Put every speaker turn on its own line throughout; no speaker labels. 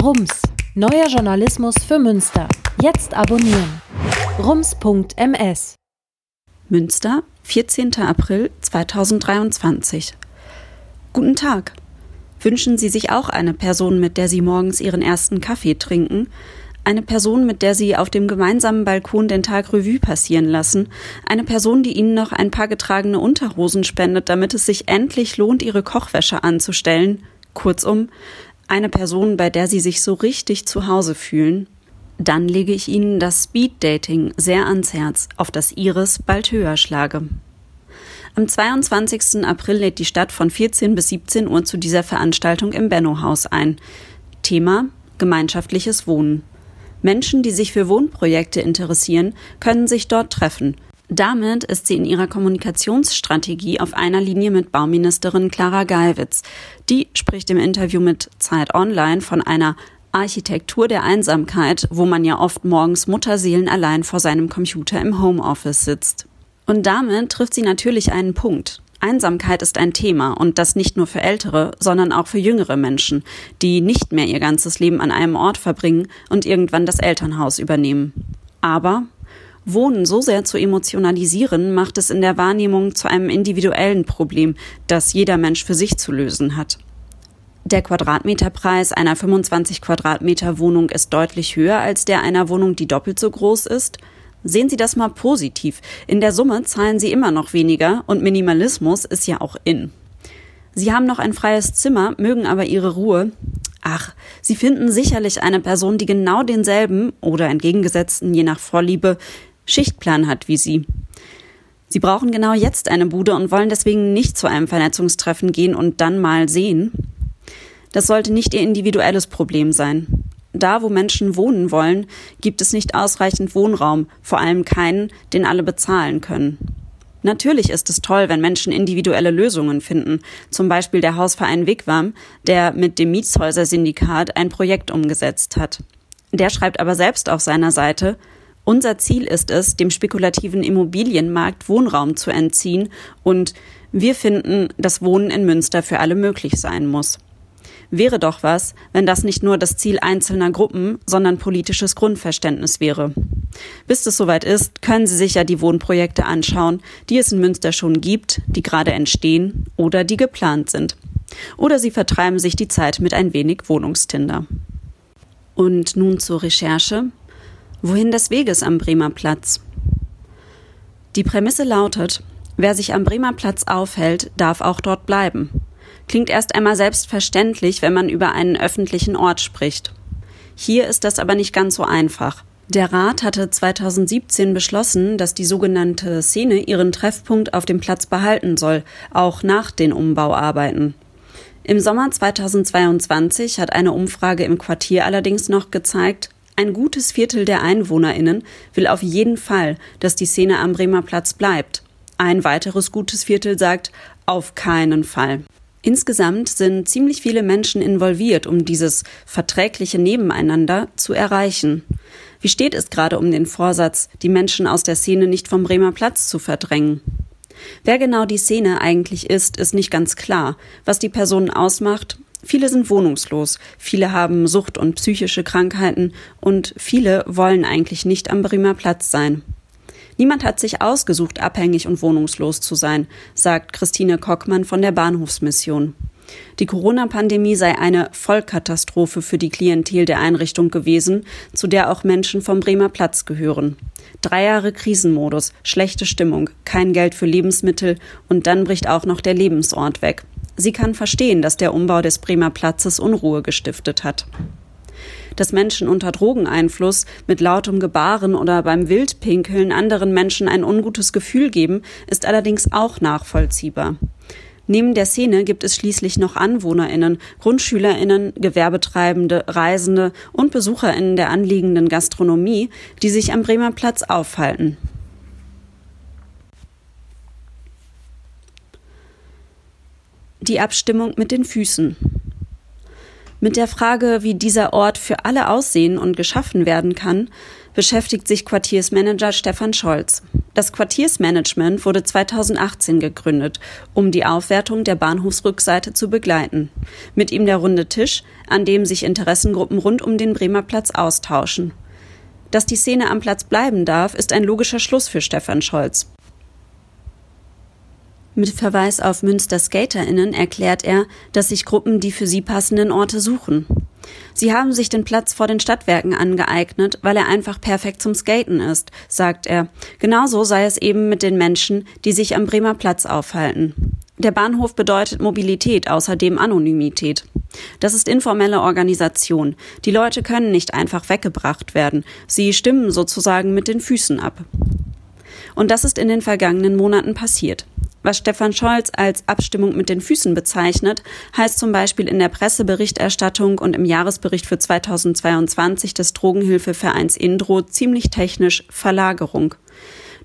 Rums, neuer Journalismus für Münster. Jetzt abonnieren. Rums.ms
Münster, 14. April 2023. Guten Tag. Wünschen Sie sich auch eine Person, mit der Sie morgens Ihren ersten Kaffee trinken? Eine Person, mit der Sie auf dem gemeinsamen Balkon den Tag Revue passieren lassen? Eine Person, die Ihnen noch ein paar getragene Unterhosen spendet, damit es sich endlich lohnt, Ihre Kochwäsche anzustellen? Kurzum, eine Person, bei der Sie sich so richtig zu Hause fühlen? Dann lege ich Ihnen das Speed Dating sehr ans Herz, auf das Ihres bald höher schlage. Am 22. April lädt die Stadt von 14 bis 17 Uhr zu dieser Veranstaltung im Benno-Haus ein. Thema Gemeinschaftliches Wohnen. Menschen, die sich für Wohnprojekte interessieren, können sich dort treffen. Damit ist sie in ihrer Kommunikationsstrategie auf einer Linie mit Bauministerin Clara Geiwitz. Die spricht im Interview mit Zeit Online von einer Architektur der Einsamkeit, wo man ja oft morgens Mutterseelen allein vor seinem Computer im Homeoffice sitzt. Und damit trifft sie natürlich einen Punkt. Einsamkeit ist ein Thema und das nicht nur für ältere, sondern auch für jüngere Menschen, die nicht mehr ihr ganzes Leben an einem Ort verbringen und irgendwann das Elternhaus übernehmen. Aber Wohnen so sehr zu emotionalisieren, macht es in der Wahrnehmung zu einem individuellen Problem, das jeder Mensch für sich zu lösen hat. Der Quadratmeterpreis einer 25 Quadratmeter Wohnung ist deutlich höher als der einer Wohnung, die doppelt so groß ist – Sehen Sie das mal positiv. In der Summe zahlen Sie immer noch weniger und Minimalismus ist ja auch in. Sie haben noch ein freies Zimmer, mögen aber Ihre Ruhe. Ach, Sie finden sicherlich eine Person, die genau denselben oder entgegengesetzten, je nach Vorliebe, Schichtplan hat wie Sie. Sie brauchen genau jetzt eine Bude und wollen deswegen nicht zu einem Vernetzungstreffen gehen und dann mal sehen. Das sollte nicht Ihr individuelles Problem sein da, wo Menschen wohnen wollen, gibt es nicht ausreichend Wohnraum, vor allem keinen, den alle bezahlen können. Natürlich ist es toll, wenn Menschen individuelle Lösungen finden, zum Beispiel der Hausverein Wigwam, der mit dem Mietshäuser-Syndikat ein Projekt umgesetzt hat. Der schreibt aber selbst auf seiner Seite, unser Ziel ist es, dem spekulativen Immobilienmarkt Wohnraum zu entziehen und wir finden, dass Wohnen in Münster für alle möglich sein muss. Wäre doch was, wenn das nicht nur das Ziel einzelner Gruppen, sondern politisches Grundverständnis wäre. Bis es soweit ist, können Sie sich ja die Wohnprojekte anschauen, die es in Münster schon gibt, die gerade entstehen oder die geplant sind. Oder Sie vertreiben sich die Zeit mit ein wenig Wohnungstinder. Und nun zur Recherche. Wohin des Weges am Bremer Platz? Die Prämisse lautet, wer sich am Bremer Platz aufhält, darf auch dort bleiben klingt erst einmal selbstverständlich, wenn man über einen öffentlichen Ort spricht. Hier ist das aber nicht ganz so einfach. Der Rat hatte 2017 beschlossen, dass die sogenannte Szene ihren Treffpunkt auf dem Platz behalten soll, auch nach den Umbauarbeiten. Im Sommer 2022 hat eine Umfrage im Quartier allerdings noch gezeigt, ein gutes Viertel der Einwohnerinnen will auf jeden Fall, dass die Szene am Bremer Platz bleibt. Ein weiteres gutes Viertel sagt auf keinen Fall. Insgesamt sind ziemlich viele Menschen involviert, um dieses verträgliche Nebeneinander zu erreichen. Wie steht es gerade um den Vorsatz, die Menschen aus der Szene nicht vom Bremer Platz zu verdrängen? Wer genau die Szene eigentlich ist, ist nicht ganz klar. Was die Personen ausmacht, viele sind wohnungslos, viele haben Sucht und psychische Krankheiten und viele wollen eigentlich nicht am Bremer Platz sein. Niemand hat sich ausgesucht, abhängig und wohnungslos zu sein, sagt Christine Kockmann von der Bahnhofsmission. Die Corona-Pandemie sei eine Vollkatastrophe für die Klientel der Einrichtung gewesen, zu der auch Menschen vom Bremer Platz gehören. Drei Jahre Krisenmodus, schlechte Stimmung, kein Geld für Lebensmittel und dann bricht auch noch der Lebensort weg. Sie kann verstehen, dass der Umbau des Bremer Platzes Unruhe gestiftet hat dass Menschen unter Drogeneinfluss mit lautem Gebaren oder beim Wildpinkeln anderen Menschen ein ungutes Gefühl geben, ist allerdings auch nachvollziehbar. Neben der Szene gibt es schließlich noch AnwohnerInnen, GrundschülerInnen, Gewerbetreibende, Reisende und BesucherInnen der anliegenden Gastronomie, die sich am Bremer Platz aufhalten. Die Abstimmung mit den Füßen. Mit der Frage, wie dieser Ort für alle aussehen und geschaffen werden kann, beschäftigt sich Quartiersmanager Stefan Scholz. Das Quartiersmanagement wurde 2018 gegründet, um die Aufwertung der Bahnhofsrückseite zu begleiten. Mit ihm der runde Tisch, an dem sich Interessengruppen rund um den Bremer Platz austauschen. Dass die Szene am Platz bleiben darf, ist ein logischer Schluss für Stefan Scholz. Mit Verweis auf Münster SkaterInnen erklärt er, dass sich Gruppen die für sie passenden Orte suchen. Sie haben sich den Platz vor den Stadtwerken angeeignet, weil er einfach perfekt zum Skaten ist, sagt er. Genauso sei es eben mit den Menschen, die sich am Bremer Platz aufhalten. Der Bahnhof bedeutet Mobilität, außerdem Anonymität. Das ist informelle Organisation. Die Leute können nicht einfach weggebracht werden. Sie stimmen sozusagen mit den Füßen ab. Und das ist in den vergangenen Monaten passiert. Was Stefan Scholz als Abstimmung mit den Füßen bezeichnet, heißt zum Beispiel in der Presseberichterstattung und im Jahresbericht für 2022 des Drogenhilfevereins Indro ziemlich technisch Verlagerung.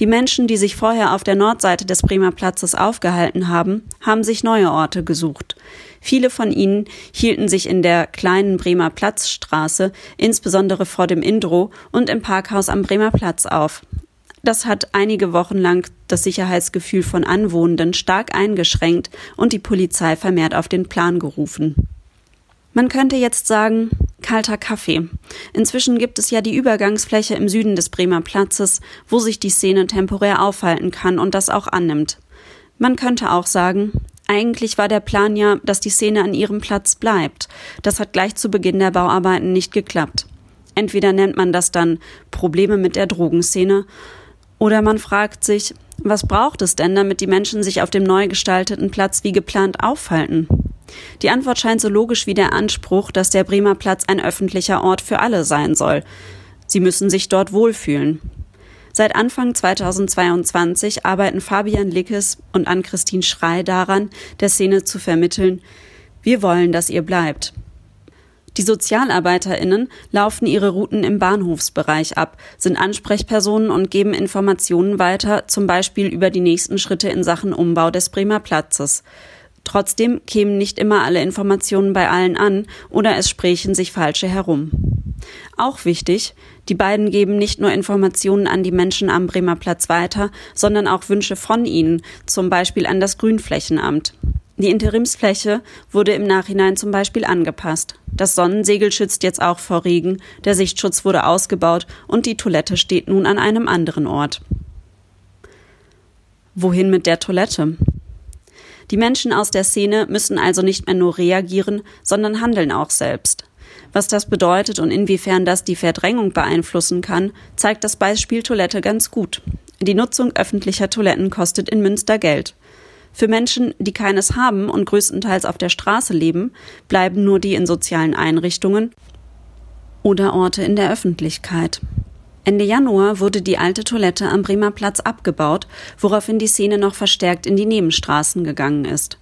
Die Menschen, die sich vorher auf der Nordseite des Bremer Platzes aufgehalten haben, haben sich neue Orte gesucht. Viele von ihnen hielten sich in der kleinen Bremer Platzstraße, insbesondere vor dem Indro und im Parkhaus am Bremer Platz auf. Das hat einige Wochen lang das Sicherheitsgefühl von Anwohnenden stark eingeschränkt und die Polizei vermehrt auf den Plan gerufen. Man könnte jetzt sagen, kalter Kaffee. Inzwischen gibt es ja die Übergangsfläche im Süden des Bremer Platzes, wo sich die Szene temporär aufhalten kann und das auch annimmt. Man könnte auch sagen, eigentlich war der Plan ja, dass die Szene an ihrem Platz bleibt. Das hat gleich zu Beginn der Bauarbeiten nicht geklappt. Entweder nennt man das dann Probleme mit der Drogenszene oder man fragt sich, was braucht es denn, damit die Menschen sich auf dem neu gestalteten Platz wie geplant aufhalten? Die Antwort scheint so logisch wie der Anspruch, dass der Bremer Platz ein öffentlicher Ort für alle sein soll. Sie müssen sich dort wohlfühlen. Seit Anfang 2022 arbeiten Fabian Lickes und Ann-Christine Schrei daran, der Szene zu vermitteln, wir wollen, dass ihr bleibt. Die SozialarbeiterInnen laufen ihre Routen im Bahnhofsbereich ab, sind Ansprechpersonen und geben Informationen weiter, zum Beispiel über die nächsten Schritte in Sachen Umbau des Bremer Platzes. Trotzdem kämen nicht immer alle Informationen bei allen an oder es sprächen sich falsche herum. Auch wichtig, die beiden geben nicht nur Informationen an die Menschen am Bremer Platz weiter, sondern auch Wünsche von ihnen, zum Beispiel an das Grünflächenamt. Die Interimsfläche wurde im Nachhinein zum Beispiel angepasst. Das Sonnensegel schützt jetzt auch vor Regen, der Sichtschutz wurde ausgebaut und die Toilette steht nun an einem anderen Ort. Wohin mit der Toilette? Die Menschen aus der Szene müssen also nicht mehr nur reagieren, sondern handeln auch selbst. Was das bedeutet und inwiefern das die Verdrängung beeinflussen kann, zeigt das Beispiel Toilette ganz gut. Die Nutzung öffentlicher Toiletten kostet in Münster Geld. Für Menschen, die keines haben und größtenteils auf der Straße leben, bleiben nur die in sozialen Einrichtungen oder Orte in der Öffentlichkeit. Ende Januar wurde die alte Toilette am Bremer Platz abgebaut, woraufhin die Szene noch verstärkt in die Nebenstraßen gegangen ist.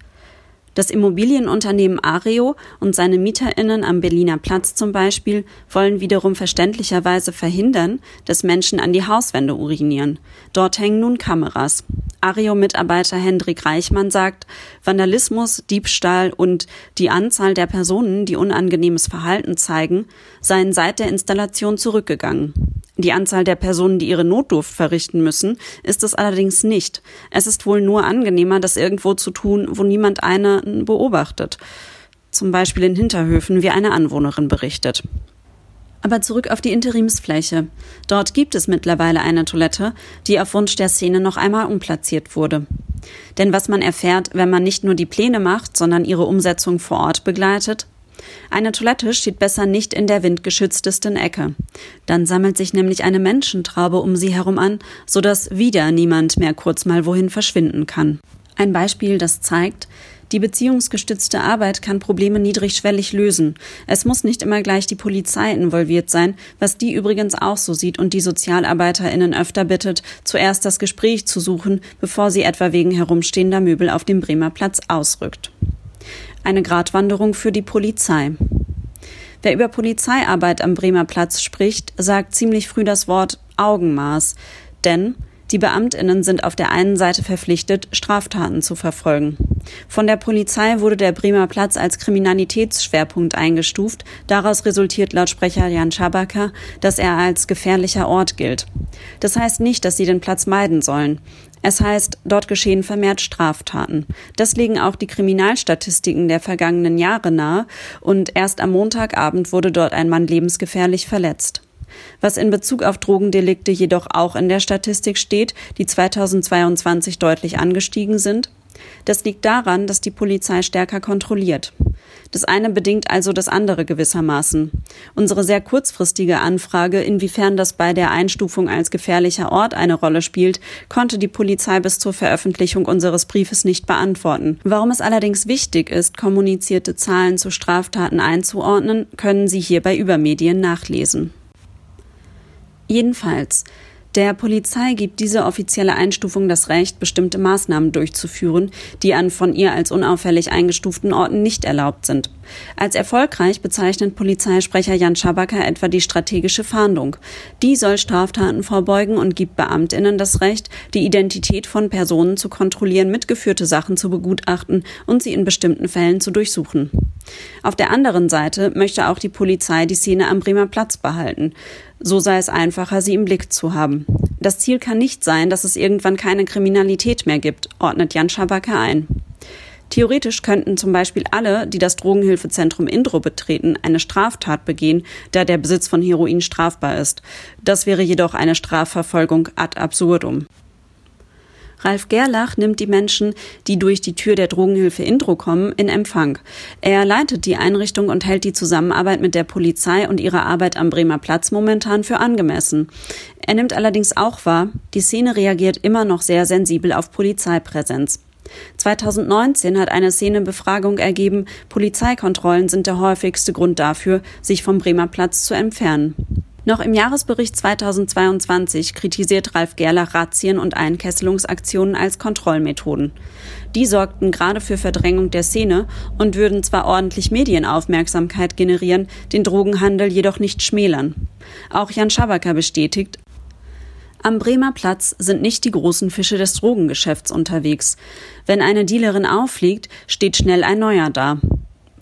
Das Immobilienunternehmen Areo und seine MieterInnen am Berliner Platz zum Beispiel wollen wiederum verständlicherweise verhindern, dass Menschen an die Hauswände urinieren. Dort hängen nun Kameras. Areo-Mitarbeiter Hendrik Reichmann sagt, Vandalismus, Diebstahl und die Anzahl der Personen, die unangenehmes Verhalten zeigen, seien seit der Installation zurückgegangen. Die Anzahl der Personen, die ihre Notdurft verrichten müssen, ist es allerdings nicht. Es ist wohl nur angenehmer, das irgendwo zu tun, wo niemand einen beobachtet. Zum Beispiel in Hinterhöfen, wie eine Anwohnerin berichtet. Aber zurück auf die Interimsfläche. Dort gibt es mittlerweile eine Toilette, die auf Wunsch der Szene noch einmal umplatziert wurde. Denn was man erfährt, wenn man nicht nur die Pläne macht, sondern ihre Umsetzung vor Ort begleitet, eine Toilette steht besser nicht in der windgeschütztesten Ecke. Dann sammelt sich nämlich eine Menschentraube um sie herum an, sodass wieder niemand mehr kurz mal wohin verschwinden kann. Ein Beispiel, das zeigt, die beziehungsgestützte Arbeit kann Probleme niedrigschwellig lösen. Es muss nicht immer gleich die Polizei involviert sein, was die übrigens auch so sieht und die SozialarbeiterInnen öfter bittet, zuerst das Gespräch zu suchen, bevor sie etwa wegen herumstehender Möbel auf dem Bremer Platz ausrückt. Eine Gratwanderung für die Polizei. Wer über Polizeiarbeit am Bremer Platz spricht, sagt ziemlich früh das Wort Augenmaß, denn Die Beamtinnen sind auf der einen Seite verpflichtet, Straftaten zu verfolgen. Von der Polizei wurde der Bremer Platz als Kriminalitätsschwerpunkt eingestuft. Daraus resultiert laut Sprecher Jan Schabacker, dass er als gefährlicher Ort gilt. Das heißt nicht, dass sie den Platz meiden sollen. Es heißt, dort geschehen vermehrt Straftaten. Das legen auch die Kriminalstatistiken der vergangenen Jahre nahe und erst am Montagabend wurde dort ein Mann lebensgefährlich verletzt. Was in Bezug auf Drogendelikte jedoch auch in der Statistik steht, die 2022 deutlich angestiegen sind, das liegt daran, dass die Polizei stärker kontrolliert. Das eine bedingt also das andere gewissermaßen. Unsere sehr kurzfristige Anfrage, inwiefern das bei der Einstufung als gefährlicher Ort eine Rolle spielt, konnte die Polizei bis zur Veröffentlichung unseres Briefes nicht beantworten. Warum es allerdings wichtig ist, kommunizierte Zahlen zu Straftaten einzuordnen, können Sie hier bei Übermedien nachlesen. Jedenfalls, der Polizei gibt diese offizielle Einstufung das Recht, bestimmte Maßnahmen durchzuführen, die an von ihr als unauffällig eingestuften Orten nicht erlaubt sind. Als erfolgreich bezeichnet Polizeisprecher Jan Schabacker etwa die strategische Fahndung. Die soll Straftaten vorbeugen und gibt Beamtinnen das Recht, die Identität von Personen zu kontrollieren, mitgeführte Sachen zu begutachten und sie in bestimmten Fällen zu durchsuchen. Auf der anderen Seite möchte auch die Polizei die Szene am Bremer Platz behalten. So sei es einfacher, sie im Blick zu haben. Das Ziel kann nicht sein, dass es irgendwann keine Kriminalität mehr gibt, ordnet Jan Schabacker ein. Theoretisch könnten zum Beispiel alle, die das Drogenhilfezentrum Indro betreten, eine Straftat begehen, da der Besitz von Heroin strafbar ist. Das wäre jedoch eine Strafverfolgung ad absurdum. Ralf Gerlach nimmt die Menschen, die durch die Tür der Drogenhilfe Intro kommen, in Empfang. Er leitet die Einrichtung und hält die Zusammenarbeit mit der Polizei und ihre Arbeit am Bremer Platz momentan für angemessen. Er nimmt allerdings auch wahr, die Szene reagiert immer noch sehr sensibel auf Polizeipräsenz. 2019 hat eine Szenebefragung ergeben, Polizeikontrollen sind der häufigste Grund dafür, sich vom Bremer Platz zu entfernen. Noch im Jahresbericht 2022 kritisiert Ralf Gerlach Razzien und Einkesselungsaktionen als Kontrollmethoden. Die sorgten gerade für Verdrängung der Szene und würden zwar ordentlich Medienaufmerksamkeit generieren, den Drogenhandel jedoch nicht schmälern. Auch Jan Schabacker bestätigt, am Bremer Platz sind nicht die großen Fische des Drogengeschäfts unterwegs. Wenn eine Dealerin auffliegt, steht schnell ein neuer da.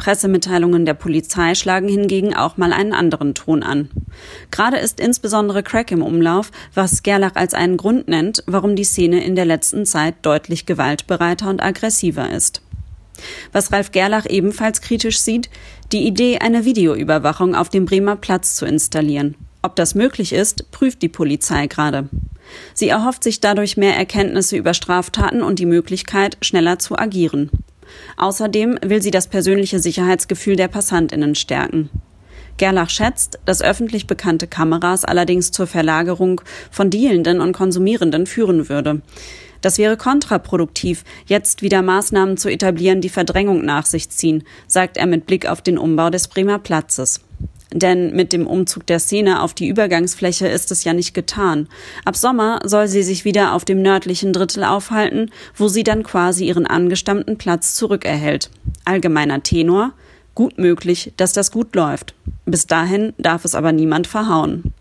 Pressemitteilungen der Polizei schlagen hingegen auch mal einen anderen Ton an. Gerade ist insbesondere Crack im Umlauf, was Gerlach als einen Grund nennt, warum die Szene in der letzten Zeit deutlich gewaltbereiter und aggressiver ist. Was Ralf Gerlach ebenfalls kritisch sieht, die Idee, eine Videoüberwachung auf dem Bremer Platz zu installieren. Ob das möglich ist, prüft die Polizei gerade. Sie erhofft sich dadurch mehr Erkenntnisse über Straftaten und die Möglichkeit, schneller zu agieren. Außerdem will sie das persönliche Sicherheitsgefühl der Passantinnen stärken. Gerlach schätzt, dass öffentlich bekannte Kameras allerdings zur Verlagerung von Dealenden und Konsumierenden führen würde. Das wäre kontraproduktiv, jetzt wieder Maßnahmen zu etablieren, die Verdrängung nach sich ziehen, sagt er mit Blick auf den Umbau des Bremer Platzes. Denn mit dem Umzug der Szene auf die Übergangsfläche ist es ja nicht getan. Ab Sommer soll sie sich wieder auf dem nördlichen Drittel aufhalten, wo sie dann quasi ihren angestammten Platz zurückerhält. Allgemeiner Tenor, gut möglich, dass das gut läuft. Bis dahin darf es aber niemand verhauen.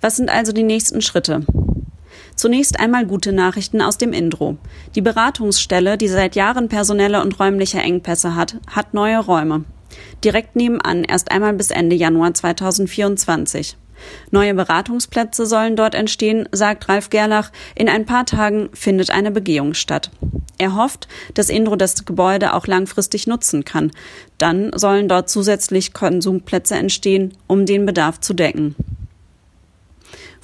Was sind also die nächsten Schritte? Zunächst einmal gute Nachrichten aus dem Indro. Die Beratungsstelle, die seit Jahren personelle und räumliche Engpässe hat, hat neue Räume direkt nebenan erst einmal bis Ende Januar 2024. Neue Beratungsplätze sollen dort entstehen, sagt Ralf Gerlach. In ein paar Tagen findet eine Begehung statt. Er hofft, dass Indro das Gebäude auch langfristig nutzen kann. Dann sollen dort zusätzlich Konsumplätze entstehen, um den Bedarf zu decken.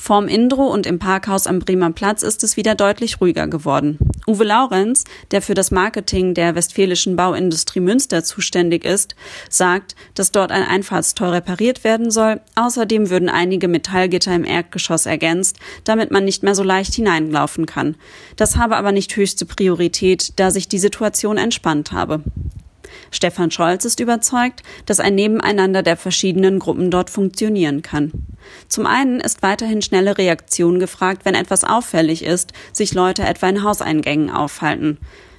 Vorm Indro und im Parkhaus am Bremer Platz ist es wieder deutlich ruhiger geworden. Uwe Laurenz, der für das Marketing der westfälischen Bauindustrie Münster zuständig ist, sagt, dass dort ein Einfahrtstor repariert werden soll. Außerdem würden einige Metallgitter im Erdgeschoss ergänzt, damit man nicht mehr so leicht hineinlaufen kann. Das habe aber nicht höchste Priorität, da sich die Situation entspannt habe. Stefan Scholz ist überzeugt, dass ein Nebeneinander der verschiedenen Gruppen dort funktionieren kann. Zum einen ist weiterhin schnelle Reaktion gefragt, wenn etwas auffällig ist, sich Leute etwa in Hauseingängen aufhalten.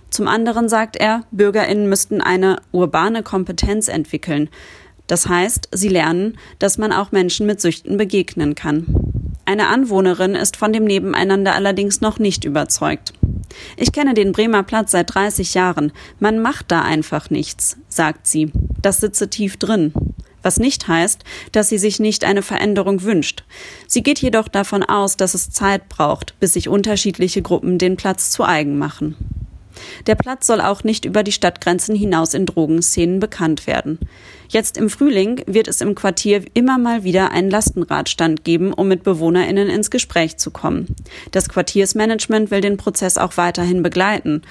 Zum anderen sagt er, Bürgerinnen müssten eine urbane Kompetenz entwickeln. Das heißt, sie lernen, dass man auch Menschen mit Süchten begegnen kann. Eine Anwohnerin ist von dem Nebeneinander allerdings noch nicht überzeugt. Ich kenne den Bremer Platz seit 30 Jahren. Man macht da einfach nichts, sagt sie. Das sitze tief drin. Was nicht heißt, dass sie sich nicht eine Veränderung wünscht. Sie geht jedoch davon aus, dass es Zeit braucht, bis sich unterschiedliche Gruppen den Platz zu eigen machen. Der Platz soll auch nicht über die Stadtgrenzen hinaus in Drogenszenen bekannt werden. Jetzt im Frühling wird es im Quartier immer mal wieder einen Lastenradstand geben, um mit BewohnerInnen ins Gespräch zu kommen. Das Quartiersmanagement will den Prozess auch weiterhin begleiten.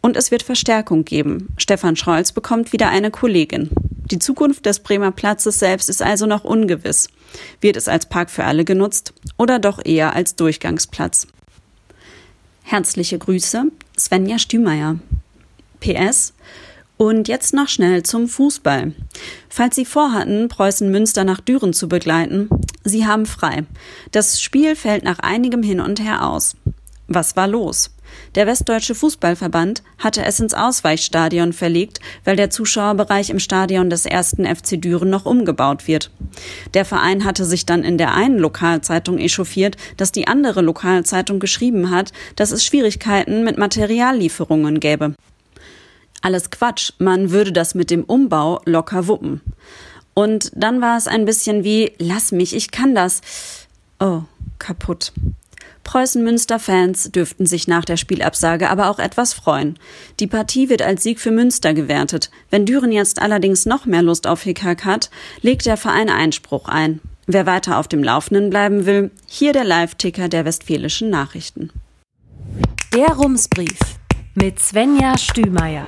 Und es wird Verstärkung geben. Stefan Scholz bekommt wieder eine Kollegin. Die Zukunft des Bremer Platzes selbst ist also noch ungewiss. Wird es als Park für alle genutzt oder doch eher als Durchgangsplatz? Herzliche Grüße, Svenja Stümeier. PS. Und jetzt noch schnell zum Fußball. Falls Sie vorhatten, Preußen Münster nach Düren zu begleiten, Sie haben frei. Das Spiel fällt nach einigem Hin und Her aus. Was war los? Der Westdeutsche Fußballverband hatte es ins Ausweichstadion verlegt, weil der Zuschauerbereich im Stadion des ersten FC Düren noch umgebaut wird. Der Verein hatte sich dann in der einen Lokalzeitung echauffiert, dass die andere Lokalzeitung geschrieben hat, dass es Schwierigkeiten mit Materiallieferungen gäbe. Alles Quatsch, man würde das mit dem Umbau locker wuppen. Und dann war es ein bisschen wie, lass mich, ich kann das. Oh, kaputt. Preußen-Münster-Fans dürften sich nach der Spielabsage aber auch etwas freuen. Die Partie wird als Sieg für Münster gewertet. Wenn Düren jetzt allerdings noch mehr Lust auf Hickhack hat, legt der Verein Einspruch ein. Wer weiter auf dem Laufenden bleiben will, hier der Live-Ticker der Westfälischen Nachrichten.
Der Rumsbrief mit Svenja Stümeier.